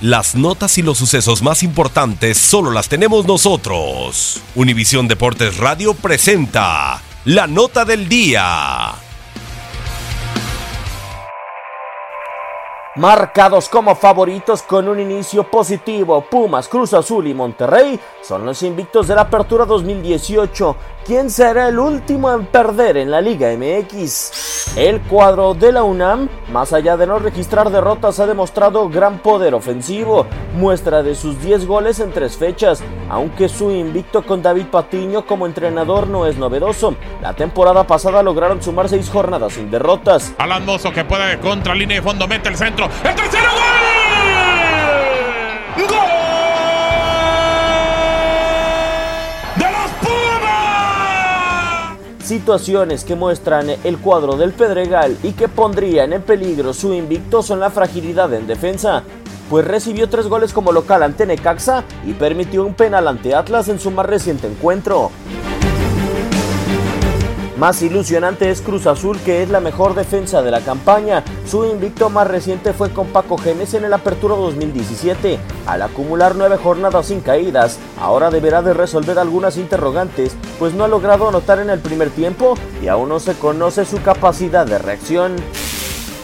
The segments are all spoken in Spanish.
Las notas y los sucesos más importantes solo las tenemos nosotros. Univisión Deportes Radio presenta la nota del día. Marcados como favoritos con un inicio positivo, Pumas, Cruz Azul y Monterrey son los invictos de la Apertura 2018. ¿Quién será el último en perder en la Liga MX? El cuadro de la UNAM, más allá de no registrar derrotas, ha demostrado gran poder ofensivo, muestra de sus 10 goles en tres fechas, aunque su invicto con David Patiño como entrenador no es novedoso. La temporada pasada lograron sumar 6 jornadas sin derrotas. Alan Mozo que puede contra línea de fondo, mete el centro. ¡El tercero gol! Situaciones que muestran el cuadro del Pedregal y que pondrían en peligro su invicto son la fragilidad en defensa, pues recibió tres goles como local ante Necaxa y permitió un penal ante Atlas en su más reciente encuentro. Más ilusionante es Cruz Azul, que es la mejor defensa de la campaña. Su invicto más reciente fue con Paco Gemes en el Apertura 2017. Al acumular nueve jornadas sin caídas, ahora deberá de resolver algunas interrogantes, pues no ha logrado anotar en el primer tiempo y aún no se conoce su capacidad de reacción.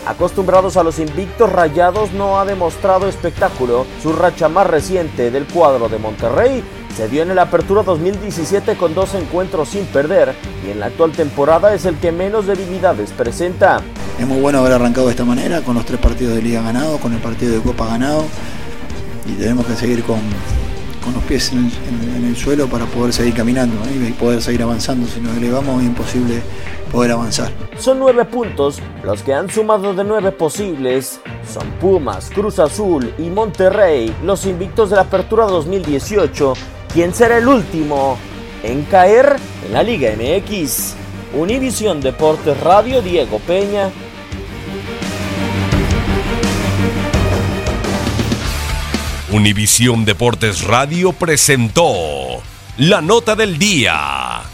Acostumbrados a los invictos rayados, no ha demostrado espectáculo. Su racha más reciente del cuadro de Monterrey se dio en la Apertura 2017 con dos encuentros sin perder y en la actual temporada es el que menos debilidades presenta. Es muy bueno haber arrancado de esta manera, con los tres partidos de liga ganados, con el partido de Copa ganado y tenemos que seguir con, con los pies en el, en el, suelo para poder seguir caminando y poder seguir avanzando. Si nos elevamos es imposible poder avanzar. Son nueve puntos los que han sumado de nueve posibles. Son Pumas, Cruz Azul y Monterrey, los invictos de la Apertura 2018 ¿Quién será el último en caer en la Liga MX? Univisión Deportes Radio Diego Peña. Univisión Deportes Radio presentó la nota del día.